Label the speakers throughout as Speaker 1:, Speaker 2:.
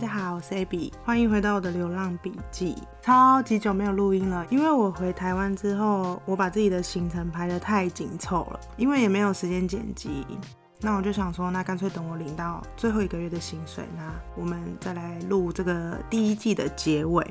Speaker 1: 大家好，我是 Abby，欢迎回到我的流浪笔记。超级久没有录音了，因为我回台湾之后，我把自己的行程排得太紧凑了，因为也没有时间剪辑。那我就想说，那干脆等我领到最后一个月的薪水，那我们再来录这个第一季的结尾。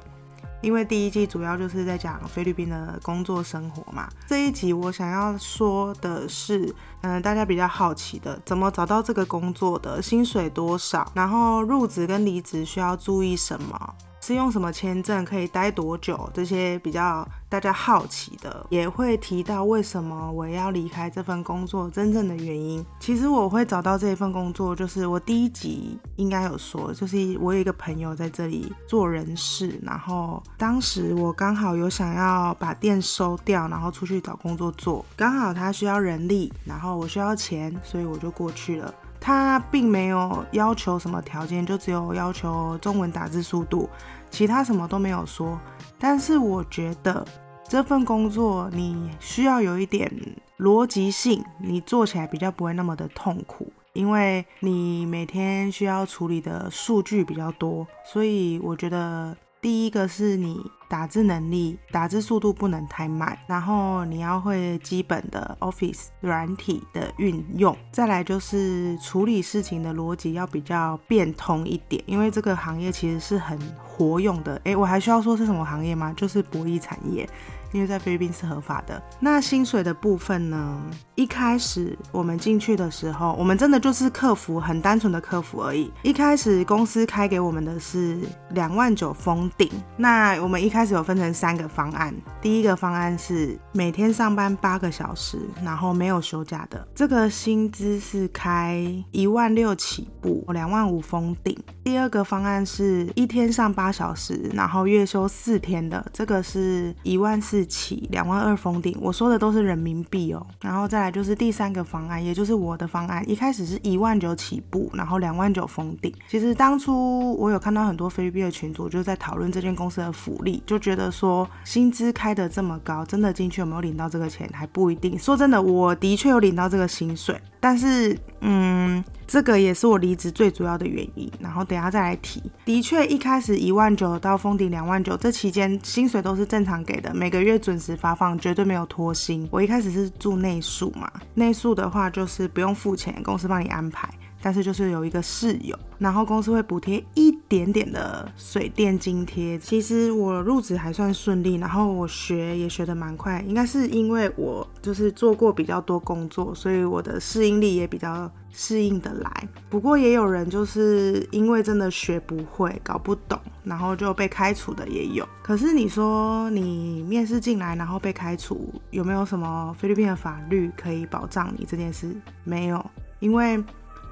Speaker 1: 因为第一季主要就是在讲菲律宾的工作生活嘛。这一集我想要说的是，嗯，大家比较好奇的，怎么找到这个工作的，薪水多少，然后入职跟离职需要注意什么。是用什么签证可以待多久？这些比较大家好奇的，也会提到为什么我要离开这份工作真正的原因。其实我会找到这一份工作，就是我第一集应该有说，就是我有一个朋友在这里做人事，然后当时我刚好有想要把店收掉，然后出去找工作做，刚好他需要人力，然后我需要钱，所以我就过去了。他并没有要求什么条件，就只有要求中文打字速度，其他什么都没有说。但是我觉得这份工作你需要有一点逻辑性，你做起来比较不会那么的痛苦，因为你每天需要处理的数据比较多，所以我觉得。第一个是你打字能力，打字速度不能太慢，然后你要会基本的 Office 软体的运用，再来就是处理事情的逻辑要比较变通一点，因为这个行业其实是很活用的。诶，我还需要说是什么行业吗？就是博弈产业。因为在菲律宾是合法的。那薪水的部分呢？一开始我们进去的时候，我们真的就是客服，很单纯的客服而已。一开始公司开给我们的是两万九封顶。那我们一开始有分成三个方案。第一个方案是每天上班八个小时，然后没有休假的，这个薪资是开一万六起步，两万五封顶。第二个方案是一天上八小时，然后月休四天的，这个是一万四。起两万二封顶，我说的都是人民币哦。然后再来就是第三个方案，也就是我的方案，一开始是一万九起步，然后两万九封顶。其实当初我有看到很多菲律宾的群组就在讨论这间公司的福利，就觉得说薪资开的这么高，真的进去有没有领到这个钱还不一定。说真的，我的确有领到这个薪水，但是嗯。这个也是我离职最主要的原因，然后等下再来提。的确，一开始一万九到封顶两万九，这期间薪水都是正常给的，每个月准时发放，绝对没有拖薪。我一开始是住内宿嘛，内宿的话就是不用付钱，公司帮你安排。但是就是有一个室友，然后公司会补贴一点点的水电津贴。其实我入职还算顺利，然后我学也学得蛮快，应该是因为我就是做过比较多工作，所以我的适应力也比较适应的来。不过也有人就是因为真的学不会、搞不懂，然后就被开除的也有。可是你说你面试进来然后被开除，有没有什么菲律宾的法律可以保障你这件事？没有，因为。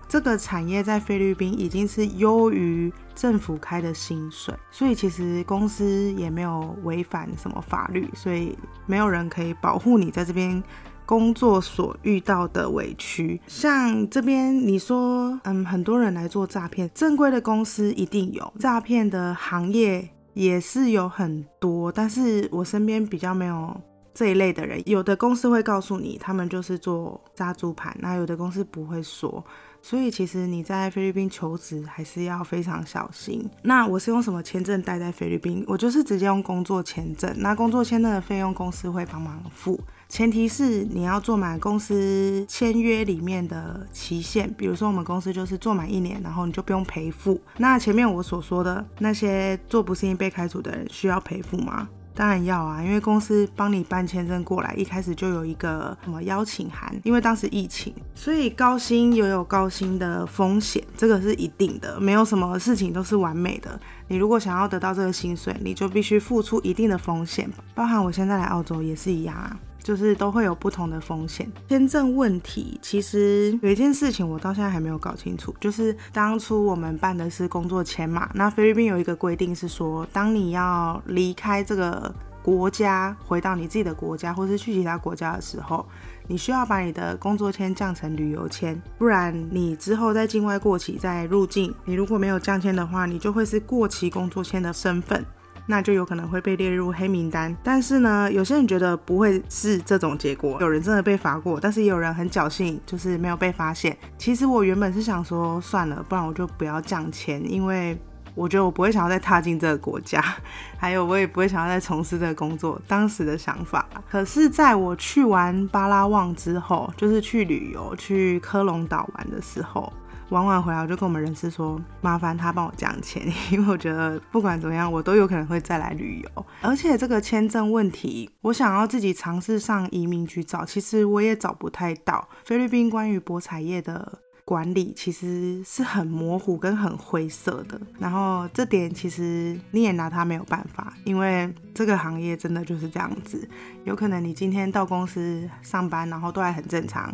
Speaker 1: 这个产业在菲律宾已经是优于政府开的薪水，所以其实公司也没有违反什么法律，所以没有人可以保护你在这边工作所遇到的委屈。像这边你说，嗯，很多人来做诈骗，正规的公司一定有诈骗的行业也是有很多，但是我身边比较没有这一类的人。有的公司会告诉你，他们就是做杀猪盘，那有的公司不会说。所以其实你在菲律宾求职还是要非常小心。那我是用什么签证待在菲律宾？我就是直接用工作签证。那工作签证的费用公司会帮忙付，前提是你要做满公司签约里面的期限。比如说我们公司就是做满一年，然后你就不用赔付。那前面我所说的那些做不适应被开除的人需要赔付吗？当然要啊，因为公司帮你办签证过来，一开始就有一个什么邀请函。因为当时疫情，所以高薪也有高薪的风险，这个是一定的，没有什么事情都是完美的。你如果想要得到这个薪水，你就必须付出一定的风险，包含我现在来澳洲也是一样啊。就是都会有不同的风险。签证问题，其实有一件事情我到现在还没有搞清楚，就是当初我们办的是工作签嘛，那菲律宾有一个规定是说，当你要离开这个国家，回到你自己的国家，或是去其他国家的时候，你需要把你的工作签降成旅游签，不然你之后在境外过期再入境，你如果没有降签的话，你就会是过期工作签的身份。那就有可能会被列入黑名单，但是呢，有些人觉得不会是这种结果，有人真的被罚过，但是也有人很侥幸，就是没有被发现。其实我原本是想说算了，不然我就不要降签，因为我觉得我不会想要再踏进这个国家，还有我也不会想要再从事这个工作。当时的想法，可是在我去完巴拉望之后，就是去旅游去科隆岛玩的时候。玩完回来，我就跟我们人事说，麻烦他帮我降钱，因为我觉得不管怎么样，我都有可能会再来旅游。而且这个签证问题，我想要自己尝试上移民局找，其实我也找不太到。菲律宾关于博彩业的管理其实是很模糊跟很灰色的，然后这点其实你也拿他没有办法，因为这个行业真的就是这样子。有可能你今天到公司上班，然后都还很正常。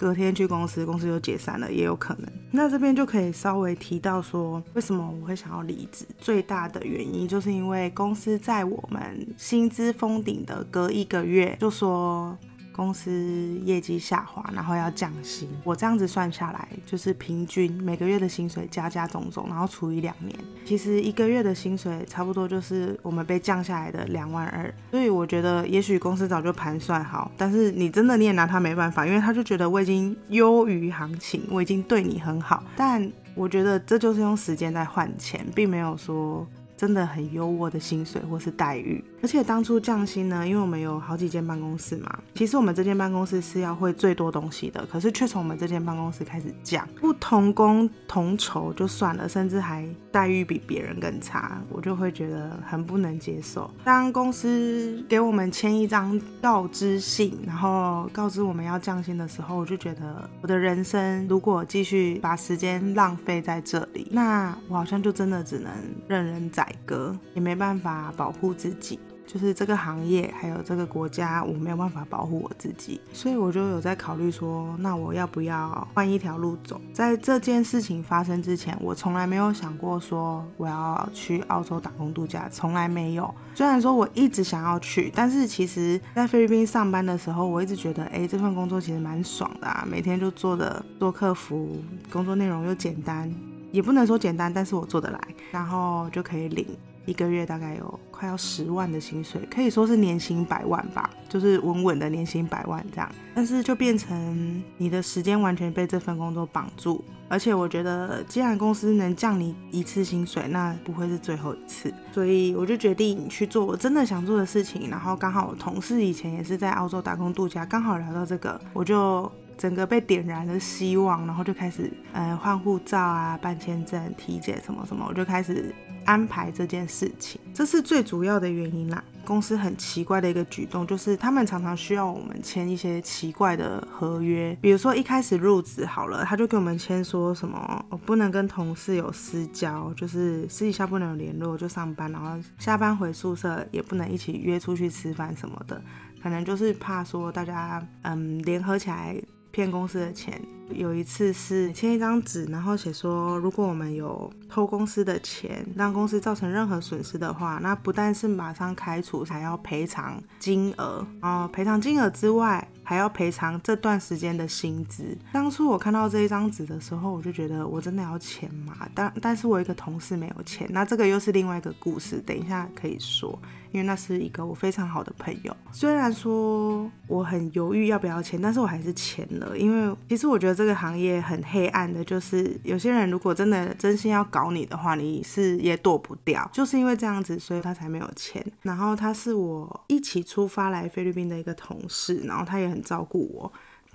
Speaker 1: 隔天去公司，公司就解散了，也有可能。那这边就可以稍微提到说，为什么我会想要离职？最大的原因就是因为公司在我们薪资封顶的隔一个月就说。公司业绩下滑，然后要降薪。我这样子算下来，就是平均每个月的薪水加加总总，然后除以两年，其实一个月的薪水差不多就是我们被降下来的两万二。所以我觉得，也许公司早就盘算好，但是你真的你也拿他没办法，因为他就觉得我已经优于行情，我已经对你很好。但我觉得这就是用时间在换钱，并没有说。真的很优渥的薪水或是待遇，而且当初降薪呢，因为我们有好几间办公室嘛，其实我们这间办公室是要会最多东西的，可是却从我们这间办公室开始降，不同工同酬就算了，甚至还待遇比别人更差，我就会觉得很不能接受。当公司给我们签一张告知信，然后告知我们要降薪的时候，我就觉得我的人生如果继续把时间浪费在这里，那我好像就真的只能任人宰。割也没办法保护自己，就是这个行业还有这个国家，我没有办法保护我自己，所以我就有在考虑说，那我要不要换一条路走？在这件事情发生之前，我从来没有想过说我要去澳洲打工度假，从来没有。虽然说我一直想要去，但是其实在菲律宾上班的时候，我一直觉得，哎，这份工作其实蛮爽的啊，每天就做的做客服，工作内容又简单。也不能说简单，但是我做得来，然后就可以领一个月大概有快要十万的薪水，可以说是年薪百万吧，就是稳稳的年薪百万这样。但是就变成你的时间完全被这份工作绑住，而且我觉得既然公司能降你一次薪水，那不会是最后一次，所以我就决定去做我真的想做的事情。然后刚好我同事以前也是在澳洲打工度假，刚好聊到这个，我就。整个被点燃了希望，然后就开始，呃，换护照啊，办签证、体检什么什么，我就开始安排这件事情。这是最主要的原因啦。公司很奇怪的一个举动，就是他们常常需要我们签一些奇怪的合约，比如说一开始入职好了，他就给我们签说什么，我不能跟同事有私交，就是私底下不能有联络，就上班，然后下班回宿舍也不能一起约出去吃饭什么的，可能就是怕说大家，嗯，联合起来。骗公司的钱，有一次是签一张纸，然后写说，如果我们有偷公司的钱，让公司造成任何损失的话，那不但是马上开除，还要赔偿金额。哦赔偿金额之外，还要赔偿这段时间的薪资。当初我看到这一张纸的时候，我就觉得我真的要钱吗？但但是我一个同事没有钱，那这个又是另外一个故事，等一下可以说。因为那是一个我非常好的朋友，虽然说我很犹豫要不要签，但是我还是签了。因为其实我觉得这个行业很黑暗的，就是有些人如果真的真心要搞你的话，你是也躲不掉。就是因为这样子，所以他才没有签。然后他是我一起出发来菲律宾的一个同事，然后他也很照顾我。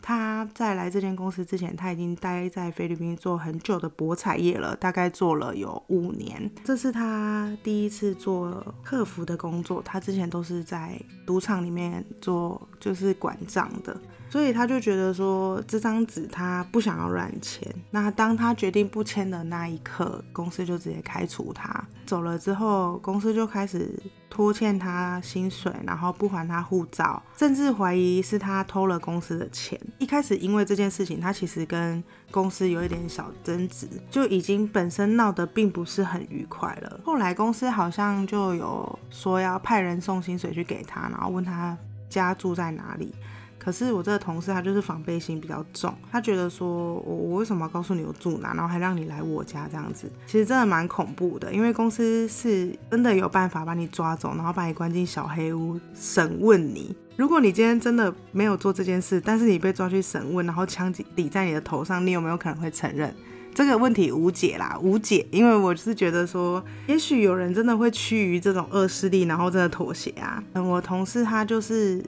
Speaker 1: 他在来这间公司之前，他已经待在菲律宾做很久的博彩业了，大概做了有五年。这是他第一次做客服的工作，他之前都是在赌场里面做，就是管账的。所以他就觉得说这张纸他不想要乱签。那当他决定不签的那一刻，公司就直接开除他。走了之后，公司就开始拖欠他薪水，然后不还他护照，甚至怀疑是他偷了公司的钱。一开始因为这件事情，他其实跟公司有一点小争执，就已经本身闹得并不是很愉快了。后来公司好像就有说要派人送薪水去给他，然后问他家住在哪里。可是我这个同事他就是防备心比较重，他觉得说我我为什么要告诉你我住哪，然后还让你来我家这样子，其实真的蛮恐怖的，因为公司是真的有办法把你抓走，然后把你关进小黑屋审问你。如果你今天真的没有做这件事，但是你被抓去审问，然后枪抵在你的头上，你有没有可能会承认？这个问题无解啦，无解，因为我是觉得说，也许有人真的会趋于这种恶势力，然后真的妥协啊。嗯我同事他就是。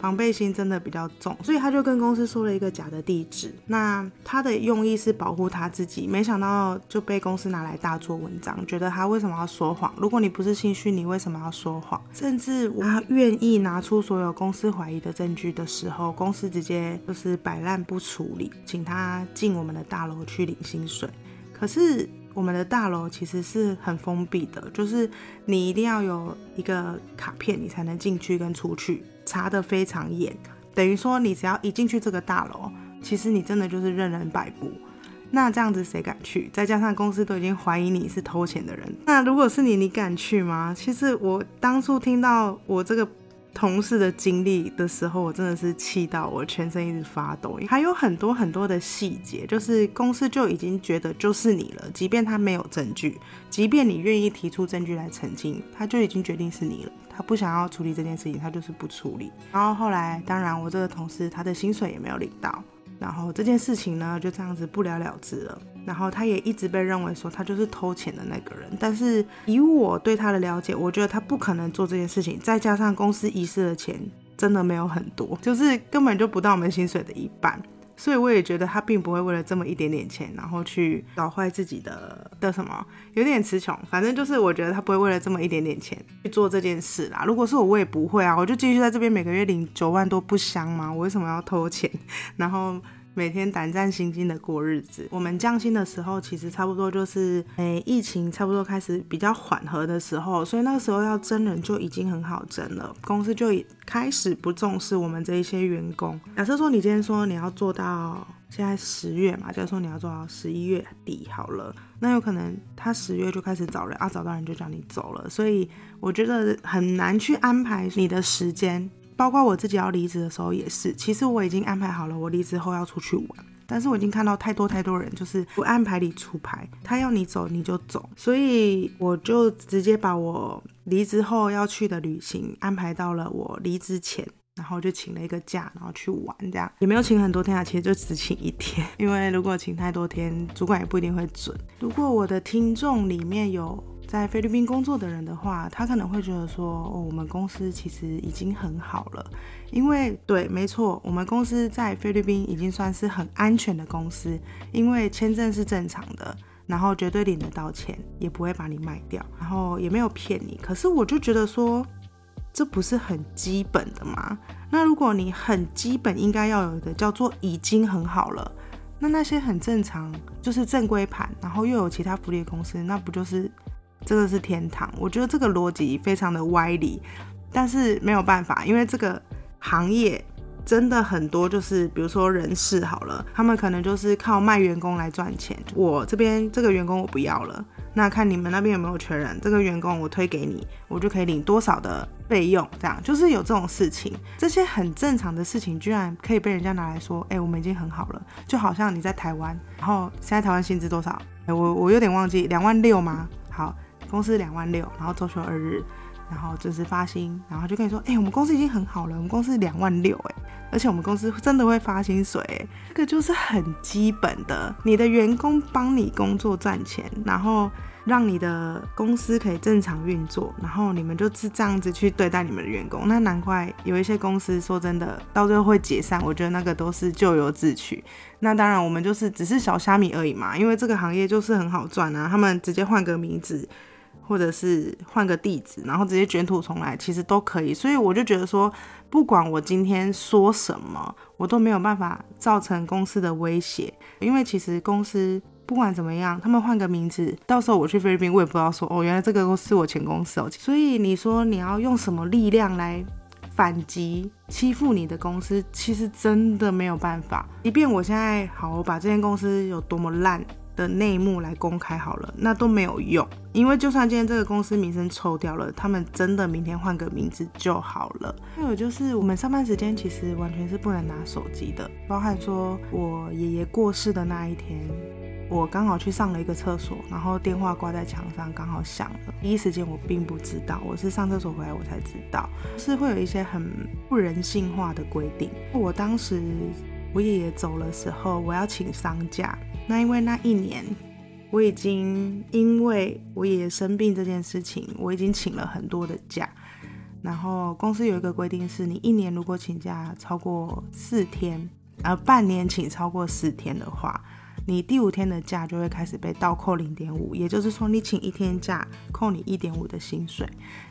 Speaker 1: 防备心真的比较重，所以他就跟公司说了一个假的地址。那他的用意是保护他自己，没想到就被公司拿来大做文章，觉得他为什么要说谎？如果你不是心虚，你为什么要说谎？甚至他愿意拿出所有公司怀疑的证据的时候，公司直接就是摆烂不处理，请他进我们的大楼去领薪水。可是我们的大楼其实是很封闭的，就是你一定要有一个卡片，你才能进去跟出去。查的非常严，等于说你只要一进去这个大楼，其实你真的就是任人摆布。那这样子谁敢去？再加上公司都已经怀疑你是偷钱的人，那如果是你，你敢去吗？其实我当初听到我这个。同事的经历的时候，我真的是气到我全身一直发抖。还有很多很多的细节，就是公司就已经觉得就是你了，即便他没有证据，即便你愿意提出证据来澄清，他就已经决定是你了。他不想要处理这件事情，他就是不处理。然后后来，当然我这个同事他的薪水也没有领到。然后这件事情呢，就这样子不了了之了。然后他也一直被认为说他就是偷钱的那个人。但是以我对他的了解，我觉得他不可能做这件事情。再加上公司遗失的钱真的没有很多，就是根本就不到我们薪水的一半。所以我也觉得他并不会为了这么一点点钱，然后去搞坏自己的的什么，有点词穷。反正就是我觉得他不会为了这么一点点钱去做这件事啦。如果是我，我也不会啊，我就继续在这边每个月领九万多，不香吗？我为什么要偷钱？然后。每天胆战心惊的过日子。我们降薪的时候，其实差不多就是，诶，疫情差不多开始比较缓和的时候，所以那个时候要真人就已经很好争了。公司就已开始不重视我们这一些员工。假设说你今天说你要做到现在十月嘛，假如说你要做到十一月底好了，那有可能他十月就开始找人啊，找到人就叫你走了。所以我觉得很难去安排你的时间。包括我自己要离职的时候也是，其实我已经安排好了，我离职后要出去玩，但是我已经看到太多太多人就是不安排你出牌，他要你走你就走，所以我就直接把我离职后要去的旅行安排到了我离职前，然后就请了一个假，然后去玩，这样也没有请很多天啊，其实就只请一天，因为如果请太多天，主管也不一定会准。如果我的听众里面有。在菲律宾工作的人的话，他可能会觉得说，哦，我们公司其实已经很好了，因为对，没错，我们公司在菲律宾已经算是很安全的公司，因为签证是正常的，然后绝对领得到钱，也不会把你卖掉，然后也没有骗你。可是我就觉得说，这不是很基本的吗？那如果你很基本应该要有的叫做已经很好了，那那些很正常，就是正规盘，然后又有其他福利公司，那不就是？这个是天堂，我觉得这个逻辑非常的歪理，但是没有办法，因为这个行业真的很多，就是比如说人事好了，他们可能就是靠卖员工来赚钱。我这边这个员工我不要了，那看你们那边有没有缺人，这个员工我推给你，我就可以领多少的费用，这样就是有这种事情，这些很正常的事情，居然可以被人家拿来说，哎，我们已经很好了，就好像你在台湾，然后现在台湾薪资多少？我我有点忘记，两万六吗？好。公司两万六，然后周休二日，然后准时发薪，然后就跟你说，哎，我们公司已经很好了，我们公司两万六，哎，而且我们公司真的会发薪水，这个就是很基本的，你的员工帮你工作赚钱，然后让你的公司可以正常运作，然后你们就是这样子去对待你们的员工，那难怪有一些公司说真的到最后会解散，我觉得那个都是咎由自取。那当然我们就是只是小虾米而已嘛，因为这个行业就是很好赚啊，他们直接换个名字。或者是换个地址，然后直接卷土重来，其实都可以。所以我就觉得说，不管我今天说什么，我都没有办法造成公司的威胁。因为其实公司不管怎么样，他们换个名字，到时候我去菲律宾，我也不知道说哦，原来这个是我前公司哦。所以你说你要用什么力量来反击欺负你的公司，其实真的没有办法。即便我现在好，我把这间公司有多么烂。的内幕来公开好了，那都没有用，因为就算今天这个公司名声臭掉了，他们真的明天换个名字就好了。还有就是我们上班时间其实完全是不能拿手机的，包含说我爷爷过世的那一天，我刚好去上了一个厕所，然后电话挂在墙上，刚好响了。第一时间我并不知道，我是上厕所回来我才知道，是会有一些很不人性化的规定。我当时。我爷爷走的时候，我要请丧假。那因为那一年我已经因为我爷爷生病这件事情，我已经请了很多的假。然后公司有一个规定是，你一年如果请假超过四天，呃，半年请超过四天的话。你第五天的假就会开始被倒扣零点五，也就是说，你请一天假扣你一点五的薪水，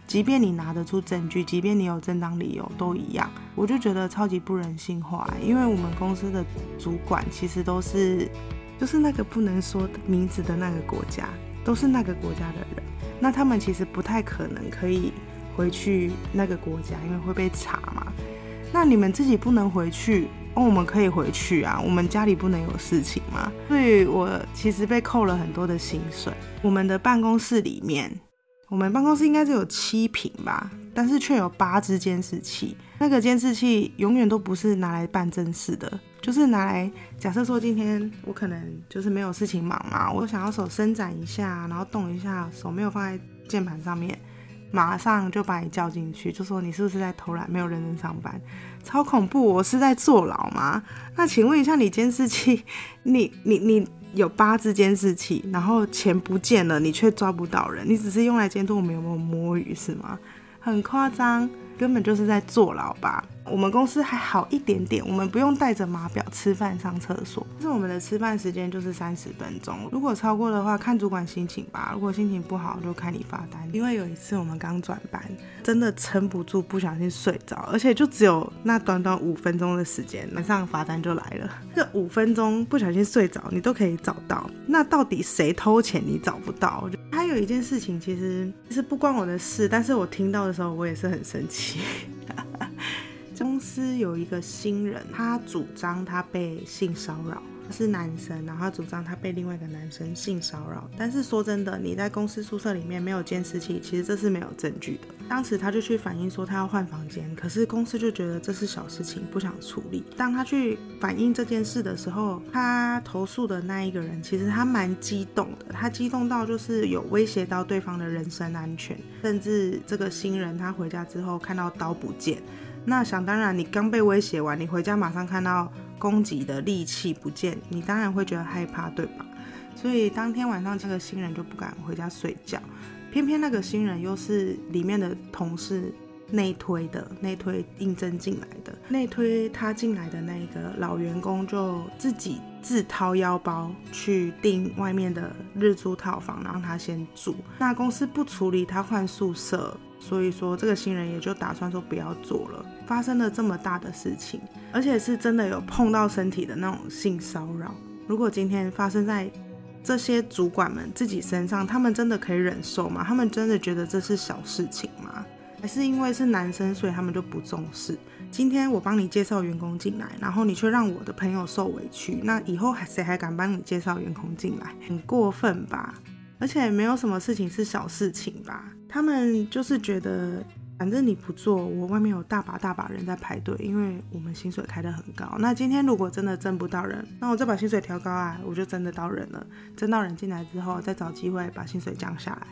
Speaker 1: 即便你拿得出证据，即便你有正当理由，都一样。我就觉得超级不人性化，因为我们公司的主管其实都是，就是那个不能说名字的那个国家，都是那个国家的人，那他们其实不太可能可以回去那个国家，因为会被查嘛。那你们自己不能回去。哦，我们可以回去啊，我们家里不能有事情吗？所以我其实被扣了很多的薪水。我们的办公室里面，我们办公室应该是有七平吧，但是却有八只监视器。那个监视器永远都不是拿来办正事的，就是拿来假设说今天我可能就是没有事情忙嘛，我想要手伸展一下，然后动一下，手没有放在键盘上面。马上就把你叫进去，就说你是不是在偷懒，没有认真上班，超恐怖！我是在坐牢吗？那请问一下，你监视器，你你你有八只监视器，然后钱不见了，你却抓不到人，你只是用来监督我们有没有摸鱼是吗？很夸张，根本就是在坐牢吧。我们公司还好一点点，我们不用带着码表吃饭、上厕所。但是我们的吃饭时间就是三十分钟，如果超过的话，看主管心情吧。如果心情不好，就看你发单。因为有一次我们刚转班，真的撑不住，不小心睡着，而且就只有那短短五分钟的时间，马上罚单就来了。这五分钟不小心睡着，你都可以找到。那到底谁偷钱？你找不到。还有一件事情，其实其实不关我的事，但是我听到的时候，我也是很生气。司有一个新人，他主张他被性骚扰，是男生，然后他主张他被另外一个男生性骚扰。但是说真的，你在公司宿舍里面没有监视器，其实这是没有证据的。当时他就去反映说他要换房间，可是公司就觉得这是小事情，不想处理。当他去反映这件事的时候，他投诉的那一个人其实他蛮激动的，他激动到就是有威胁到对方的人身安全，甚至这个新人他回家之后看到刀不见。那想当然，你刚被威胁完，你回家马上看到攻击的利器不见，你当然会觉得害怕，对吧？所以当天晚上这个新人就不敢回家睡觉，偏偏那个新人又是里面的同事内推的，内推应征进来的，内推他进来的那个老员工就自己自掏腰包去订外面的日租套房，让他先住。那公司不处理他换宿舍。所以说，这个新人也就打算说不要做了。发生了这么大的事情，而且是真的有碰到身体的那种性骚扰。如果今天发生在这些主管们自己身上，他们真的可以忍受吗？他们真的觉得这是小事情吗？还是因为是男生，所以他们就不重视？今天我帮你介绍员工进来，然后你却让我的朋友受委屈，那以后还谁还敢帮你介绍员工进来？很过分吧？而且没有什么事情是小事情吧？他们就是觉得，反正你不做，我外面有大把大把人在排队，因为我们薪水开得很高。那今天如果真的挣不到人，那我再把薪水调高啊，我就真的到人了。挣到人进来之后，再找机会把薪水降下来。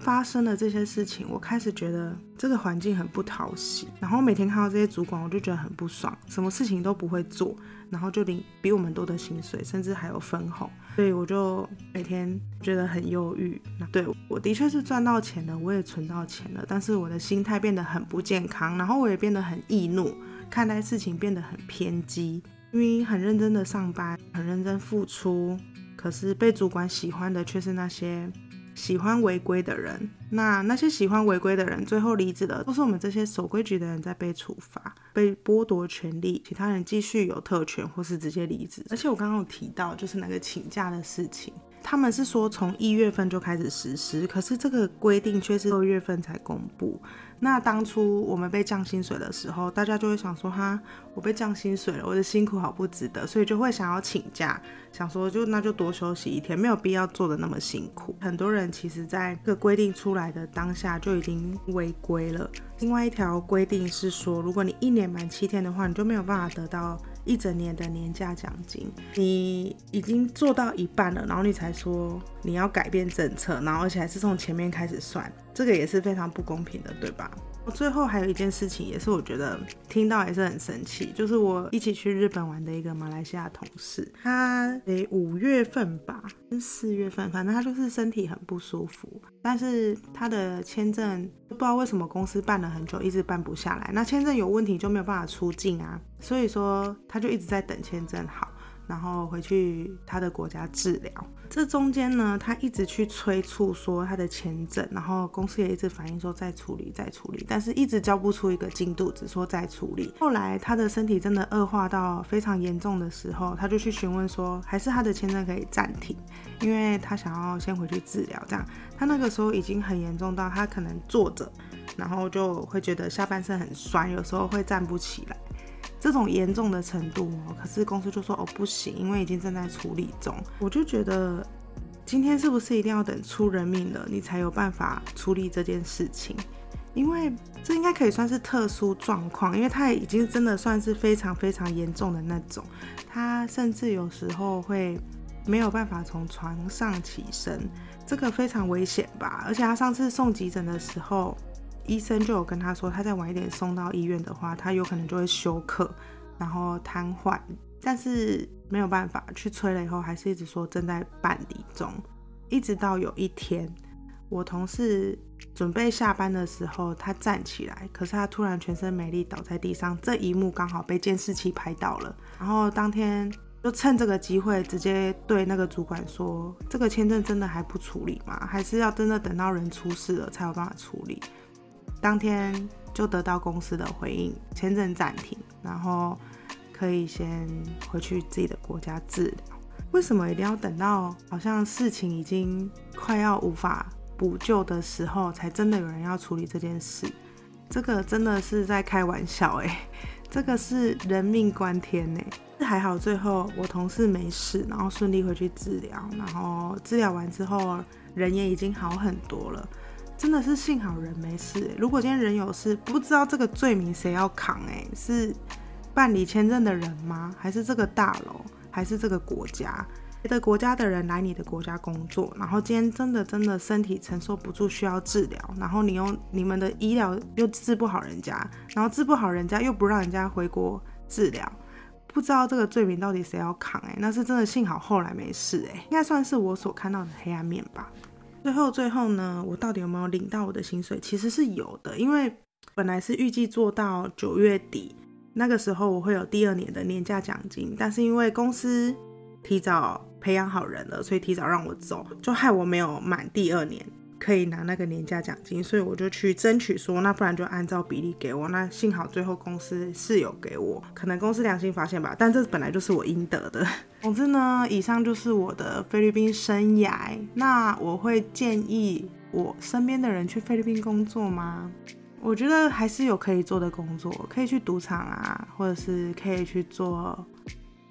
Speaker 1: 发生了这些事情，我开始觉得这个环境很不讨喜，然后每天看到这些主管，我就觉得很不爽，什么事情都不会做，然后就领比我们多的薪水，甚至还有分红，所以我就每天觉得很忧郁。那对我的确是赚到钱了，我也存到钱了，但是我的心态变得很不健康，然后我也变得很易怒，看待事情变得很偏激，因为很认真的上班，很认真付出，可是被主管喜欢的却是那些。喜欢违规的人，那那些喜欢违规的人最后离职的，都是我们这些守规矩的人在被处罚、被剥夺权利，其他人继续有特权或是直接离职。而且我刚刚有提到，就是那个请假的事情。他们是说从一月份就开始实施，可是这个规定却是二月份才公布。那当初我们被降薪水的时候，大家就会想说哈，我被降薪水了，我的辛苦好不值得，所以就会想要请假，想说就那就多休息一天，没有必要做的那么辛苦。很多人其实在这个规定出来的当下就已经违规了。另外一条规定是说，如果你一年满七天的话，你就没有办法得到。一整年的年假奖金，你已经做到一半了，然后你才说你要改变政策，然后而且还是从前面开始算，这个也是非常不公平的，对吧？最后还有一件事情，也是我觉得听到也是很生气，就是我一起去日本玩的一个马来西亚同事，他诶五月份吧，四月份，反正他就是身体很不舒服，但是他的签证不知道为什么公司办了很久，一直办不下来，那签证有问题就没有办法出境啊，所以说他就一直在等签证好。然后回去他的国家治疗，这中间呢，他一直去催促说他的签证，然后公司也一直反映说再处理再处理，但是一直交不出一个进度，只说再处理。后来他的身体真的恶化到非常严重的时候，他就去询问说，还是他的签证可以暂停，因为他想要先回去治疗。这样，他那个时候已经很严重到他可能坐着，然后就会觉得下半身很酸，有时候会站不起来。这种严重的程度哦，可是公司就说哦不行，因为已经正在处理中。我就觉得今天是不是一定要等出人命了，你才有办法处理这件事情？因为这应该可以算是特殊状况，因为他已经真的算是非常非常严重的那种，他甚至有时候会没有办法从床上起身，这个非常危险吧？而且他上次送急诊的时候。医生就有跟他说，他再晚一点送到医院的话，他有可能就会休克，然后瘫痪。但是没有办法去催了以后，还是一直说正在办理中。一直到有一天，我同事准备下班的时候，他站起来，可是他突然全身没力倒在地上。这一幕刚好被监视器拍到了。然后当天就趁这个机会，直接对那个主管说：“这个签证真的还不处理吗？还是要真的等到人出事了才有办法处理？”当天就得到公司的回应，签证暂停，然后可以先回去自己的国家治疗。为什么一定要等到好像事情已经快要无法补救的时候，才真的有人要处理这件事？这个真的是在开玩笑哎，这个是人命关天呢。还好最后我同事没事，然后顺利回去治疗，然后治疗完之后人也已经好很多了。真的是幸好人没事。如果今天人有事，不知道这个罪名谁要扛？哎，是办理签证的人吗？还是这个大楼？还是这个国家？别的国家的人来你的国家工作，然后今天真的真的身体承受不住需要治疗，然后你用你们的医疗又治不好人家，然后治不好人家又不让人家回国治疗，不知道这个罪名到底谁要扛？哎，那是真的幸好后来没事。哎，应该算是我所看到的黑暗面吧。最后，最后呢，我到底有没有领到我的薪水？其实是有的，因为本来是预计做到九月底，那个时候我会有第二年的年假奖金，但是因为公司提早培养好人了，所以提早让我走，就害我没有满第二年。可以拿那个年假奖金，所以我就去争取说，那不然就按照比例给我。那幸好最后公司是有给我，可能公司良心发现吧，但这本来就是我应得的。总之呢，以上就是我的菲律宾生涯。那我会建议我身边的人去菲律宾工作吗？我觉得还是有可以做的工作，可以去赌场啊，或者是可以去做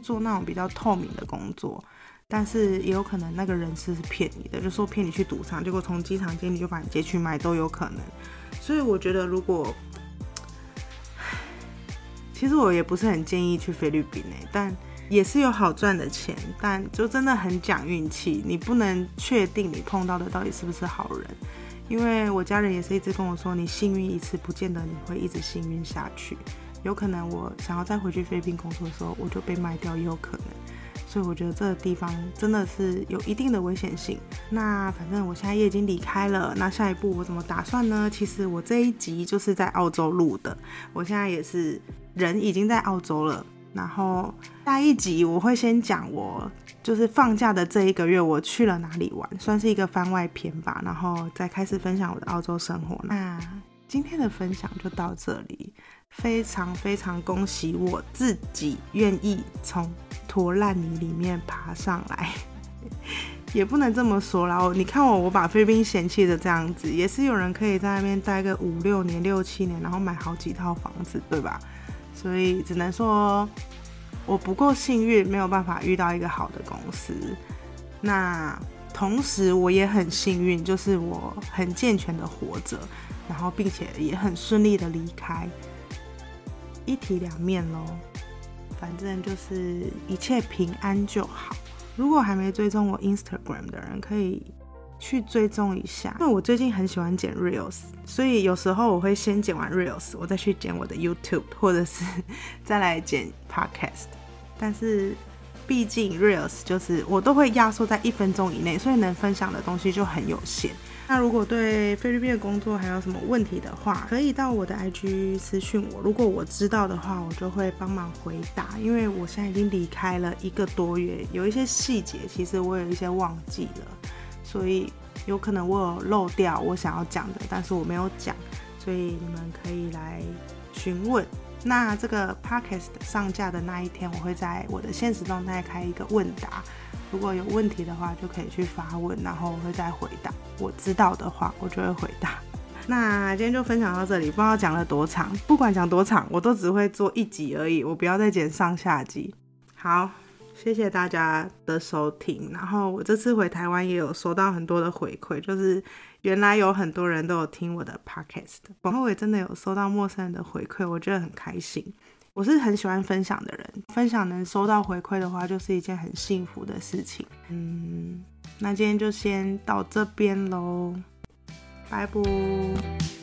Speaker 1: 做那种比较透明的工作。但是也有可能那个人是骗你的，就说骗你去赌场，结果从机场接你就把你接去卖都有可能。所以我觉得如果，其实我也不是很建议去菲律宾诶，但也是有好赚的钱，但就真的很讲运气，你不能确定你碰到的到底是不是好人。因为我家人也是一直跟我说，你幸运一次不见得你会一直幸运下去，有可能我想要再回去菲律宾工作的时候，我就被卖掉也有可能。所以我觉得这个地方真的是有一定的危险性。那反正我现在也已经离开了，那下一步我怎么打算呢？其实我这一集就是在澳洲录的，我现在也是人已经在澳洲了。然后下一集我会先讲我就是放假的这一个月我去了哪里玩，算是一个番外篇吧。然后再开始分享我的澳洲生活。那今天的分享就到这里。非常非常恭喜我自己愿意从坨烂泥里面爬上来，也不能这么说啦。你看我，我把菲律宾嫌弃的这样子，也是有人可以在那边待个五六年、六七年，然后买好几套房子，对吧？所以只能说我不够幸运，没有办法遇到一个好的公司。那同时我也很幸运，就是我很健全的活着，然后并且也很顺利的离开。一体两面喽，反正就是一切平安就好。如果还没追踪我 Instagram 的人，可以去追踪一下，因为我最近很喜欢剪 reels，所以有时候我会先剪完 reels，我再去剪我的 YouTube，或者是 再来剪 podcast。但是毕竟 reels 就是我都会压缩在一分钟以内，所以能分享的东西就很有限。那如果对菲律宾的工作还有什么问题的话，可以到我的 IG 私讯我。如果我知道的话，我就会帮忙回答。因为我现在已经离开了一个多月，有一些细节其实我有一些忘记了，所以有可能我有漏掉我想要讲的，但是我没有讲，所以你们可以来询问。那这个 podcast 上架的那一天，我会在我的现实状态开一个问答。如果有问题的话，就可以去发问，然后我会再回答。我知道的话，我就会回答。那今天就分享到这里，不知道讲了多长，不管讲多长，我都只会做一集而已，我不要再剪上下集。好，谢谢大家的收听。然后我这次回台湾也有收到很多的回馈，就是原来有很多人都有听我的 podcast，然后我也真的有收到陌生人的回馈，我觉得很开心。我是很喜欢分享的人，分享能收到回馈的话，就是一件很幸福的事情。嗯，那今天就先到这边喽，拜拜。